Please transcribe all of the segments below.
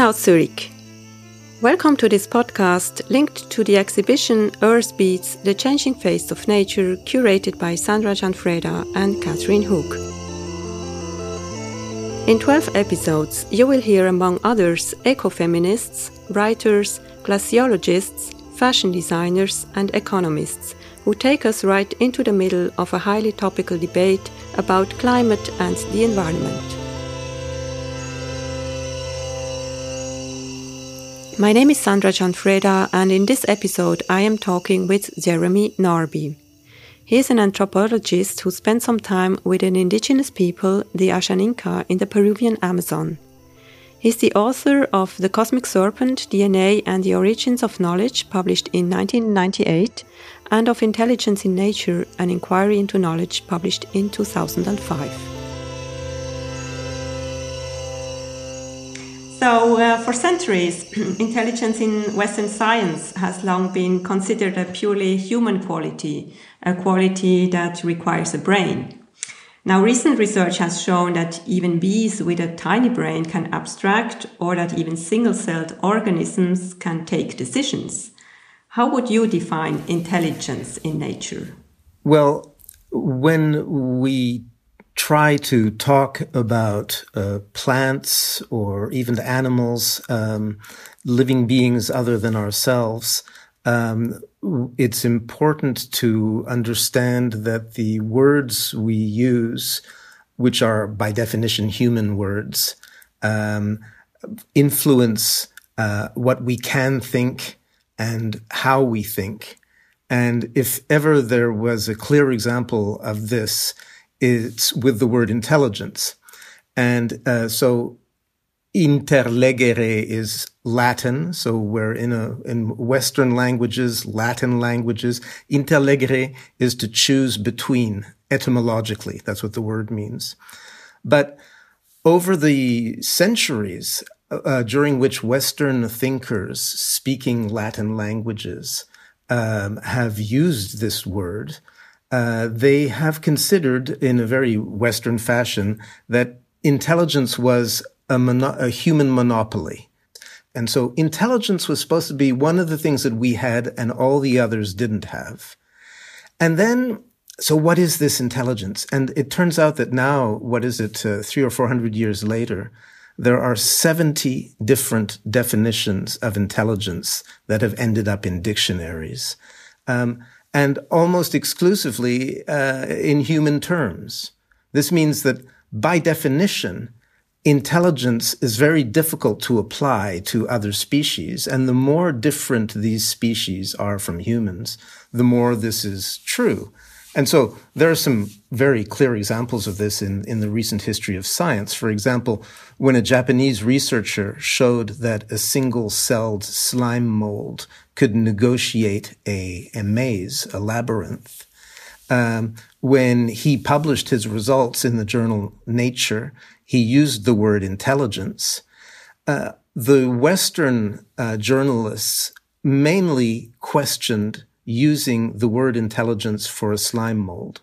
South Zurich. Welcome to this podcast linked to the exhibition Earth Beats The Changing Face of Nature, curated by Sandra Gianfreda and Cathérine Hug. In 12 episodes, you will hear, among others, ecofeminists, writers, glaciologists, fashion designers, and economists who take us right into the middle of a highly topical debate about climate and the environment. My name is Sandra Gianfreda, and in this episode, I am talking with Jeremy Narby. He is an anthropologist who spent some time with an indigenous people, the Ashaninka, in the Peruvian Amazon. He is the author of The Cosmic Serpent, DNA and the Origins of Knowledge, published in 1998, and of Intelligence in Nature, an inquiry into knowledge, published in 2005. So, uh, for centuries, intelligence in Western science has long been considered a purely human quality, a quality that requires a brain. Now, recent research has shown that even bees with a tiny brain can abstract, or that even single celled organisms can take decisions. How would you define intelligence in nature? Well, when we try to talk about uh, plants or even animals, um, living beings other than ourselves, um, it's important to understand that the words we use, which are by definition human words, um, influence uh, what we can think and how we think. And if ever there was a clear example of this, it's with the word intelligence. And uh, so interlegere is Latin. So we're in a, in Western languages, Latin languages. Interlegere is to choose between etymologically. That's what the word means. But over the centuries, uh, during which Western thinkers speaking Latin languages um, have used this word, uh, they have considered in a very Western fashion that intelligence was a, mono- a human monopoly. And so intelligence was supposed to be one of the things that we had and all the others didn't have. And then, so what is this intelligence? And it turns out that now, what is it, uh, three or four hundred years later, there are 70 different definitions of intelligence that have ended up in dictionaries. Um, and almost exclusively uh, in human terms. This means that by definition, intelligence is very difficult to apply to other species. And the more different these species are from humans, the more this is true. And so there are some very clear examples of this in, in the recent history of science. For example, when a Japanese researcher showed that a single celled slime mold could negotiate a, a maze, a labyrinth, um, when he published his results in the journal Nature, he used the word intelligence. Uh, the Western uh, journalists mainly questioned using the word intelligence for a slime mold.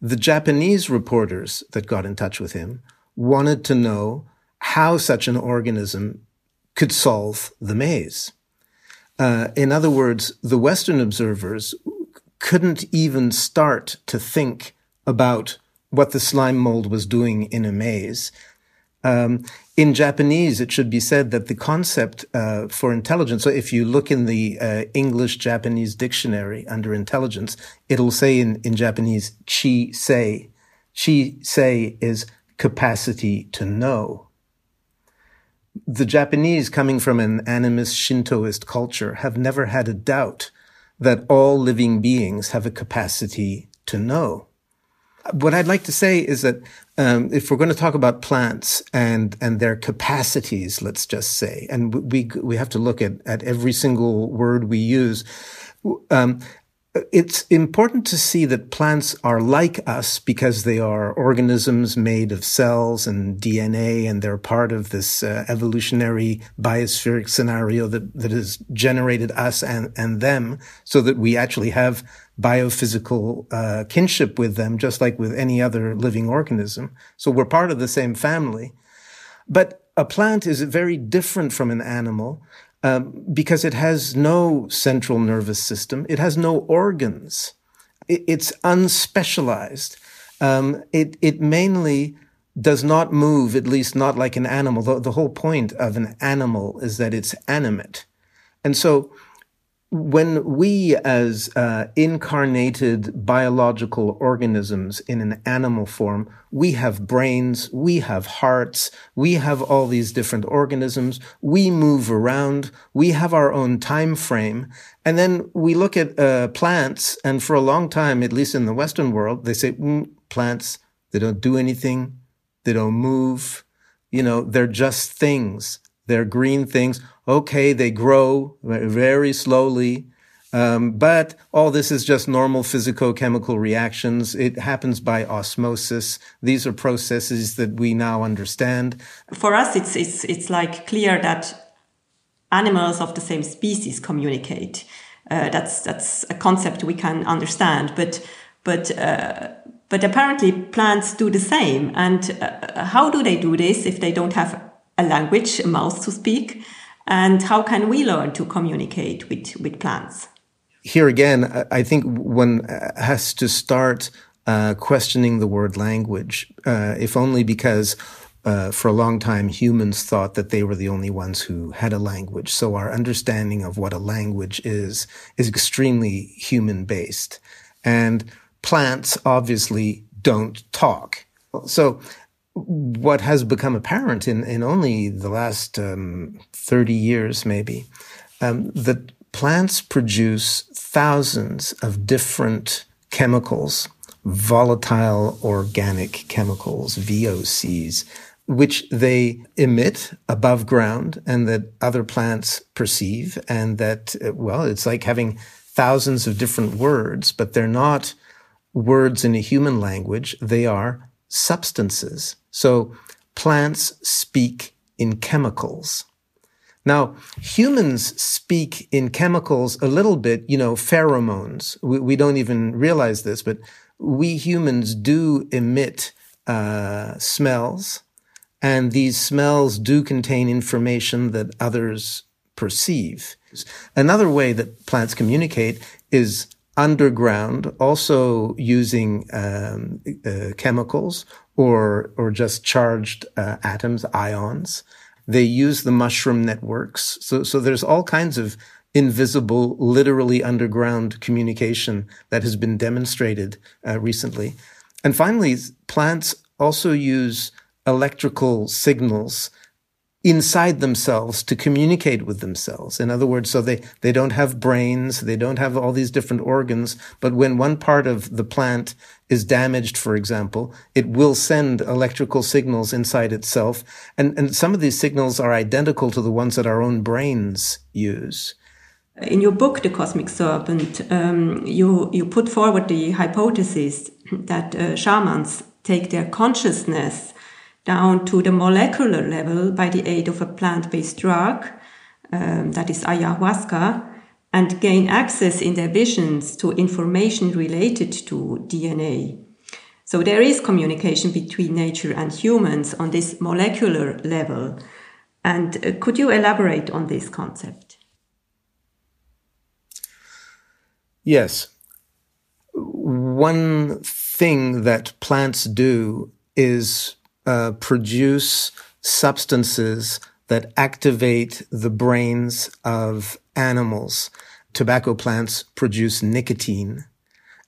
The Japanese reporters that got in touch with him wanted to know how such an organism could solve the maze. Uh, in other words, the Western observers couldn't even start to think about what the slime mold was doing in a maze. Um, in Japanese, it should be said that the concept uh, for intelligence, so if you look in the uh, English Japanese dictionary under intelligence, it'll say in, in Japanese, chi sei. Chi sei is capacity to know. The Japanese, coming from an animist Shintoist culture, have never had a doubt that all living beings have a capacity to know what I'd like to say is that um, if we're going to talk about plants and and their capacities, let's just say, and we we have to look at at every single word we use. Um, it's important to see that plants are like us because they are organisms made of cells and DNA, and they're part of this uh, evolutionary biospheric scenario that, that has generated us and, and them so that we actually have biophysical uh, kinship with them, just like with any other living organism. So we're part of the same family. But a plant is very different from an animal um, because it has no central nervous system. It has no organs. It, it's unspecialized. Um, it, it mainly does not move, at least not like an animal. The, the whole point of an animal is that it's animate. And so when we as uh, incarnated biological organisms in an animal form we have brains we have hearts we have all these different organisms we move around we have our own time frame. And then we look at uh, plants and for a long time at least in the western world they say mm, plants they don't do anything they don't move. You know they're just things. They're green things okay, they grow very slowly. Um, but all this is just normal physicochemical reactions. It happens by osmosis. These are processes that we now understand. For us, it's, it's, it's like clear that animals of the same species communicate. Uh, that's, that's a concept we can understand. But, but, uh, but apparently plants do the same. And uh, how do they do this if they don't have a language, a mouth to speak? And how can we learn to communicate with, with plants? Here again, I think one has to start uh, questioning the word language, uh, if only because uh, for a long time humans thought that they were the only ones who had a language. So our understanding of what a language is is extremely human based. And plants obviously don't talk. So what has become apparent in, in only the last um, 30 years, maybe, um, that plants produce thousands of different chemicals, volatile organic chemicals, VOCs, which they emit above ground and that other plants perceive. And that, uh, well, it's like having thousands of different words, but they're not words in a human language. They are substances. So plants speak in chemicals. Now, humans speak in chemicals a little bit, you know, pheromones. We, we don't even realize this, but we humans do emit uh, smells, and these smells do contain information that others perceive. Another way that plants communicate is underground, also using um, uh, chemicals or or just charged uh, atoms, ions. They use the mushroom networks. So so there's all kinds of invisible, literally underground communication that has been demonstrated uh, recently. And finally, plants also use electrical signals inside themselves to communicate with themselves. In other words, so they, they don't have brains, they don't have all these different organs, but when one part of the plant is damaged, for example, it will send electrical signals inside itself. And, and some of these signals are identical to the ones that our own brains use. In your book, The Cosmic Serpent, um, you, you put forward the hypothesis that uh, shamans take their consciousness down to the molecular level by the aid of a plant based drug, um, that is ayahuasca, and gain access in their visions to information related to DNA. So there is communication between nature and humans on this molecular level. And uh, could you elaborate on this concept? Yes. One thing that plants do is uh, produce substances that activate the brains of animals. Tobacco plants produce nicotine,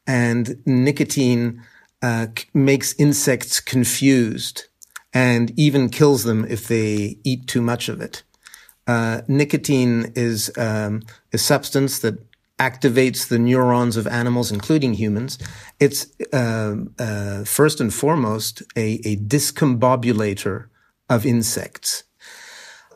and nicotine uh, makes insects confused and even kills them if they eat too much of it. Uh, nicotine is um, a substance that activates the neurons of animals, including humans. It's uh, uh, first and foremost a, a, discombobulator of insects.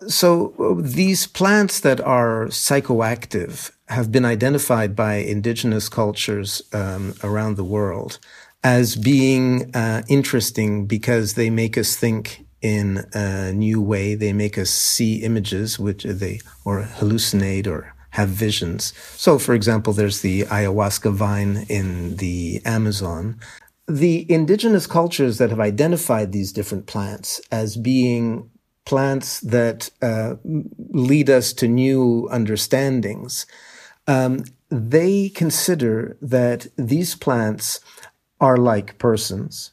So uh, these plants that are psychoactive have been identified by indigenous cultures um, around the world as being uh, interesting because they make us think in a new way. They make us see images, which they or hallucinate or have visions. So, for example, there's the ayahuasca vine in the Amazon. The indigenous cultures that have identified these different plants as being plants that uh, lead us to new understandings, um, they consider that these plants are like persons.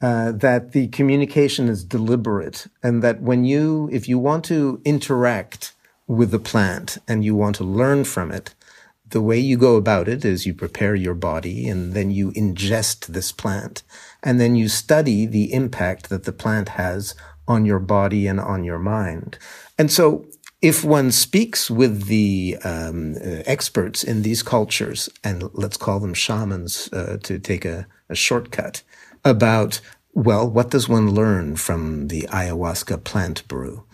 Uh, that the communication is deliberate and that when you, if you want to interact with the plant and you want to learn from it, the way you go about it is you prepare your body and then you ingest this plant and then you study the impact that the plant has on your body and on your mind. And so if one speaks with the um, uh, experts in these cultures, and let's call them shamans uh, to take a, a shortcut, about, well, what does one learn from the ayahuasca plant brew?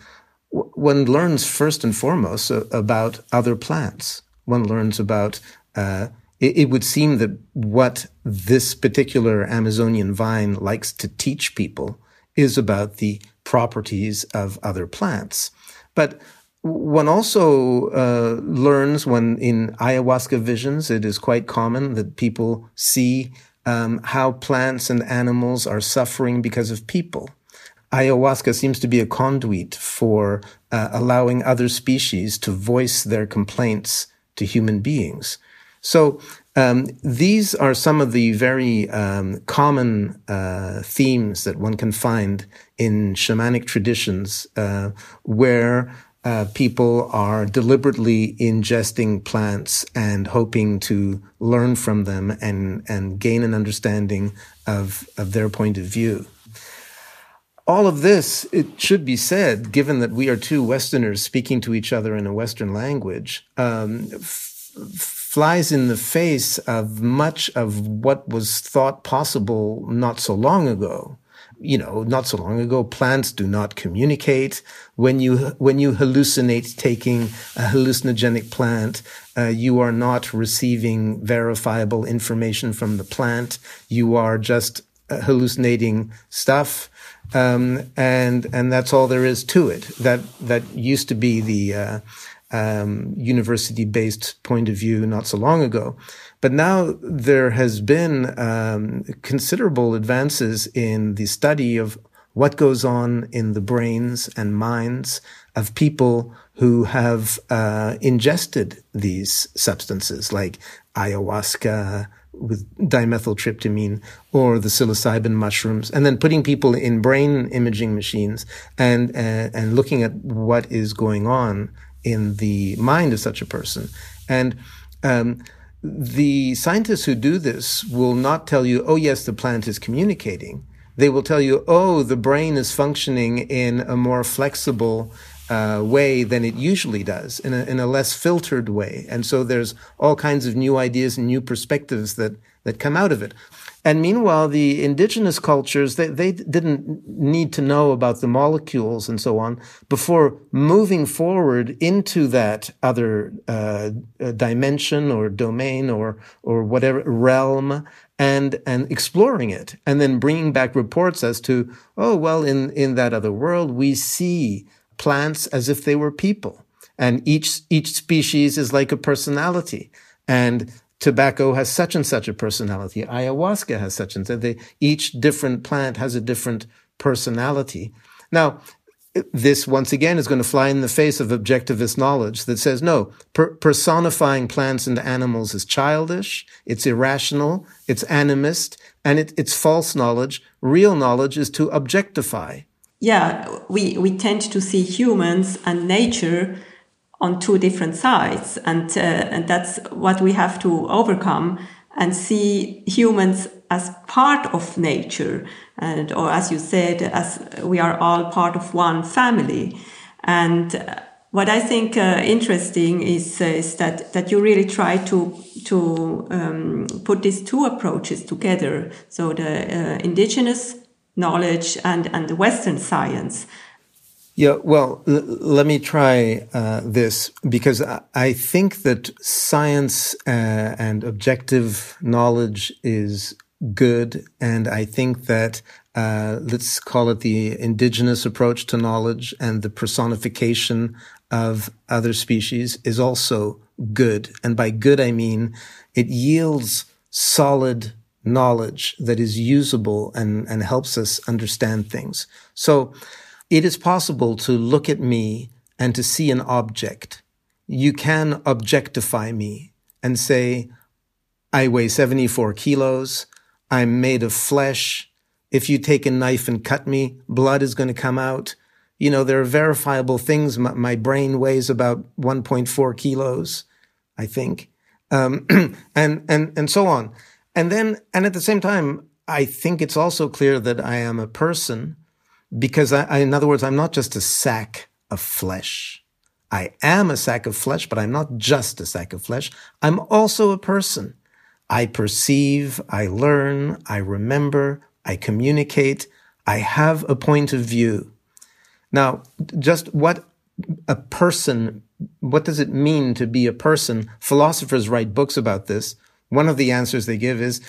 One learns first and foremost uh, about other plants. One learns about uh, it, it would seem that what this particular Amazonian vine likes to teach people is about the properties of other plants. But one also uh, learns when in ayahuasca visions, it is quite common that people see um, how plants and animals are suffering because of people. Ayahuasca seems to be a conduit for uh, allowing other species to voice their complaints to human beings. So um, these are some of the very um, common uh, themes that one can find in shamanic traditions, uh, where uh, people are deliberately ingesting plants and hoping to learn from them and and gain an understanding of of their point of view. All of this, it should be said, given that we are two Westerners speaking to each other in a Western language. Um, flies in the face of much of what was thought possible not so long ago. You know, not so long ago, plants do not communicate. When you, when you hallucinate taking a hallucinogenic plant, uh, you are not receiving verifiable information from the plant. You are just uh, hallucinating stuff. Um, and, and that's all there is to it. That, that used to be the, uh, um, university based point of view not so long ago. But now there has been um, considerable advances in the study of what goes on in the brains and minds of people who have uh, ingested these substances like ayahuasca with dimethyltryptamine or the psilocybin mushrooms and then putting people in brain imaging machines and uh, and looking at what is going on in the mind of such a person. And um, the scientists who do this will not tell you, oh, yes, the plant is communicating. They will tell you, oh, the brain is functioning in a more flexible uh, way than it usually does, in a, in a less filtered way. And so there's all kinds of new ideas and new perspectives that, that come out of it. And meanwhile, the indigenous cultures, they, they didn't need to know about the molecules and so on before moving forward into that other uh, dimension or domain or, or whatever realm and, and exploring it and then bringing back reports as to, oh, well, in, in that other world, we see plants as if they were people. And each, each species is like a personality. And tobacco has such and such a personality. Ayahuasca has such and such. They, each different plant has a different personality. Now, this once again is going to fly in the face of objectivist knowledge that says no, per- personifying plants and animals is childish, it's irrational, it's animist, and it, it's false knowledge. Real knowledge is to objectify. Yeah, we, we tend to see humans and nature on two different sides. And, uh, and that's what we have to overcome and see humans as part of nature. And, or as you said, as we are all part of one family. And uh, what I think uh, interesting is, uh, is that, that you really try to, to um, put these two approaches together. So the uh, indigenous knowledge and, and the Western science yeah, well, l- let me try uh, this because I-, I think that science uh, and objective knowledge is good. And I think that, uh, let's call it the indigenous approach to knowledge and the personification of other species is also good. And by good, I mean it yields solid knowledge that is usable and, and helps us understand things. So, it is possible to look at me and to see an object. You can objectify me and say, I weigh 74 kilos. I'm made of flesh. If you take a knife and cut me, blood is going to come out. You know, there are verifiable things. My, my brain weighs about 1.4 kilos, I think. Um, and, and, and so on. And then, and at the same time, I think it's also clear that I am a person because I, I, in other words, I'm not just a sack of flesh. I am a sack of flesh, but I'm not just a sack of flesh. I'm also a person. I perceive, I learn, I remember, I communicate, I have a point of view. Now, just what a person, what does it mean to be a person? Philosophers write books about this. One of the answers they give is,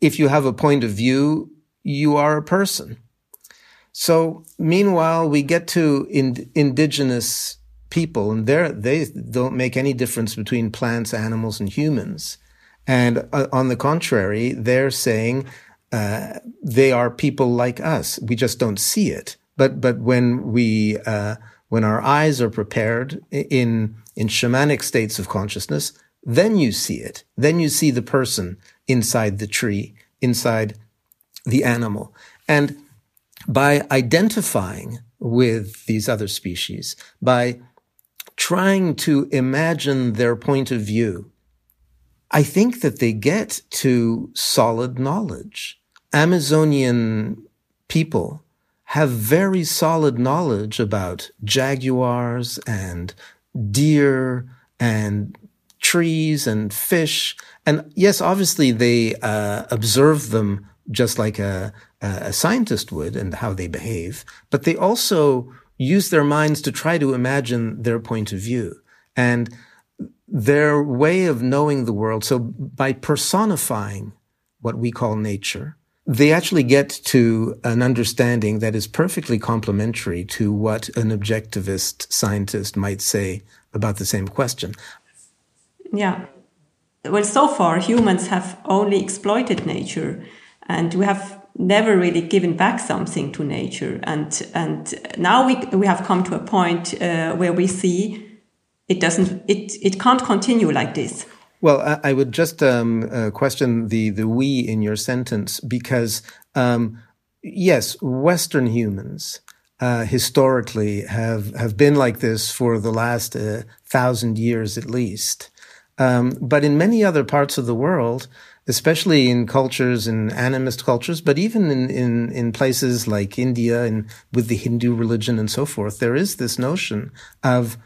if you have a point of view, you are a person. So meanwhile, we get to in, indigenous people and they don't make any difference between plants, animals, and humans. And uh, on the contrary, they're saying uh, they are people like us. We just don't see it. But but when we uh, when our eyes are prepared in in shamanic states of consciousness, then you see it. Then you see the person inside the tree, inside the animal, and by identifying with these other species, by trying to imagine their point of view, I think that they get to solid knowledge. Amazonian people have very solid knowledge about jaguars and deer and trees and fish. And yes, obviously they uh, observe them just like a, a scientist would and how they behave, but they also use their minds to try to imagine their point of view. And their way of knowing the world. So by personifying what we call nature, they actually get to an understanding that is perfectly complementary to what an objectivist scientist might say about the same question. Yeah. Well, so far, humans have only exploited nature, and we have never really given back something to nature. And, and now we, we have come to a point uh, where we see it doesn't it it can't continue like this well i, I would just um, uh, question the the we in your sentence because um, yes western humans uh, historically have have been like this for the last uh, thousand years at least um, but in many other parts of the world especially in cultures in animist cultures, but even in, in, in places like India and with the Hindu religion and so forth, there is this notion of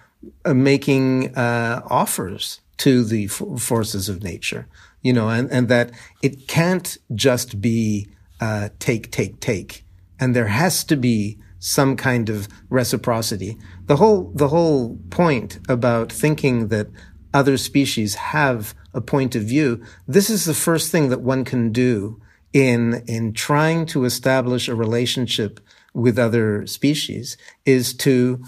uh, making uh, offers to the f- forces of nature, you know, and, and that it can't just be uh, take, take, take, and there has to be some kind of reciprocity. The whole the whole point about thinking that other species have a point of view, this is the first thing that one can do in in trying to establish a relationship with other species is to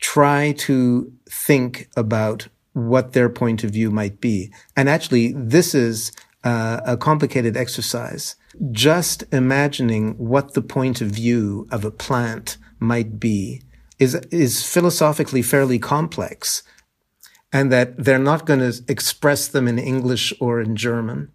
try to think about what their point of view might be. And actually, this is uh, a complicated exercise. Just imagining what the point of view of a plant might be is, is philosophically fairly complex and that they're not going to express them in English or in German.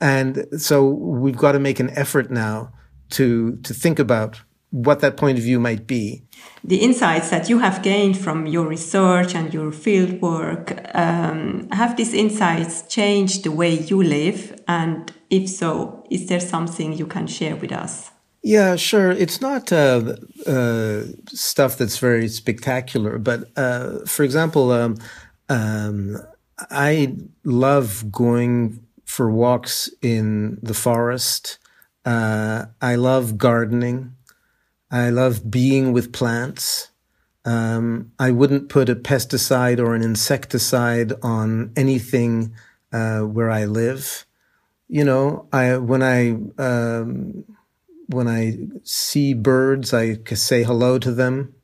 And so we've got to make an effort now to, to think about what that point of view might be. The insights that you have gained from your research and your field work, um, have these insights changed the way you live? And if so, is there something you can share with us? Yeah, sure. It's not uh, uh, stuff that's very spectacular, but uh, for example, um, um, I love going for walks in the forest. Uh, I love gardening. I love being with plants. Um, I wouldn't put a pesticide or an insecticide on anything uh, where I live. You know, I when I um, when I see birds, I say hello to them.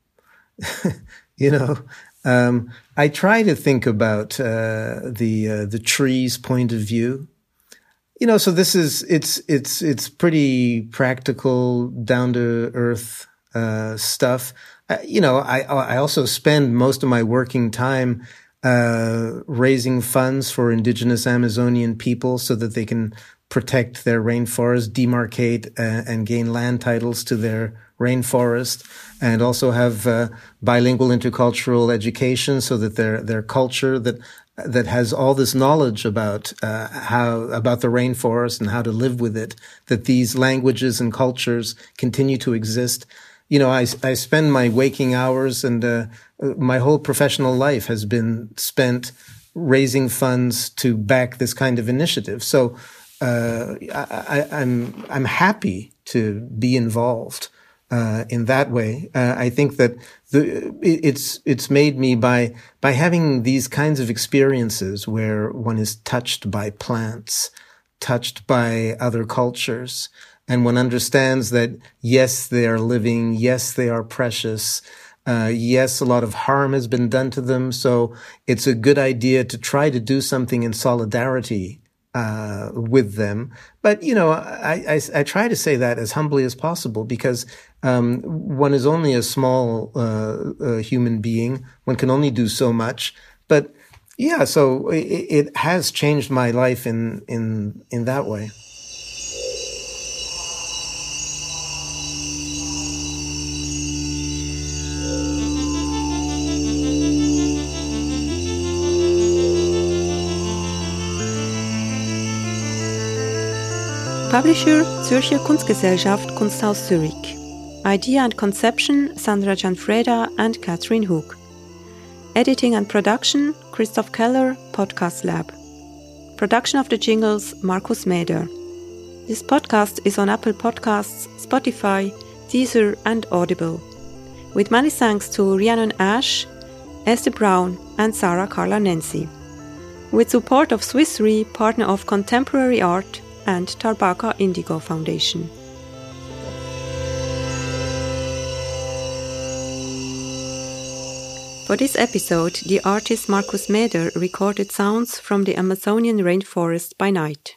you know, um, I try to think about uh, the uh, the tree's point of view you know, so this is it's it's it's pretty practical, down to earth uh, stuff. Uh, you know, I I also spend most of my working time uh, raising funds for indigenous Amazonian people so that they can protect their rainforest, demarcate uh, and gain land titles to their rainforest, and also have uh, bilingual intercultural education so that their their culture that that has all this knowledge about uh, how about the rainforest and how to live with it. That these languages and cultures continue to exist. You know, I I spend my waking hours and uh, my whole professional life has been spent raising funds to back this kind of initiative. So uh, I, I'm I'm happy to be involved uh, in that way. Uh, I think that the, it's it's made me by by having these kinds of experiences where one is touched by plants, touched by other cultures, and one understands that yes, they are living, yes, they are precious. Uh, yes, a lot of harm has been done to them, so it's a good idea to try to do something in solidarity uh, with them. But you know, I, I, I, try to say that as humbly as possible because um, one is only a small uh, uh, human being. One can only do so much. But yeah, so it, it has changed my life in in in that way. Publisher Zürcher Kunstgesellschaft Kunsthaus Zurich. Idea and conception Sandra Gianfreda and Cathérine Hug. Editing and production Christoph Keller, Podcast Lab. Production of the jingles Markus Meder. This podcast is on Apple Podcasts, Spotify, Deezer, and Audible. With many thanks to Rhiannon Ash, Esther Brown, and Sarah Carla Nancy. With support of Swiss Re, partner of contemporary art, and Tarbaka Indigo Foundation. For this episode, the artist Markus Meder recorded sounds from the Amazonian rainforest by night.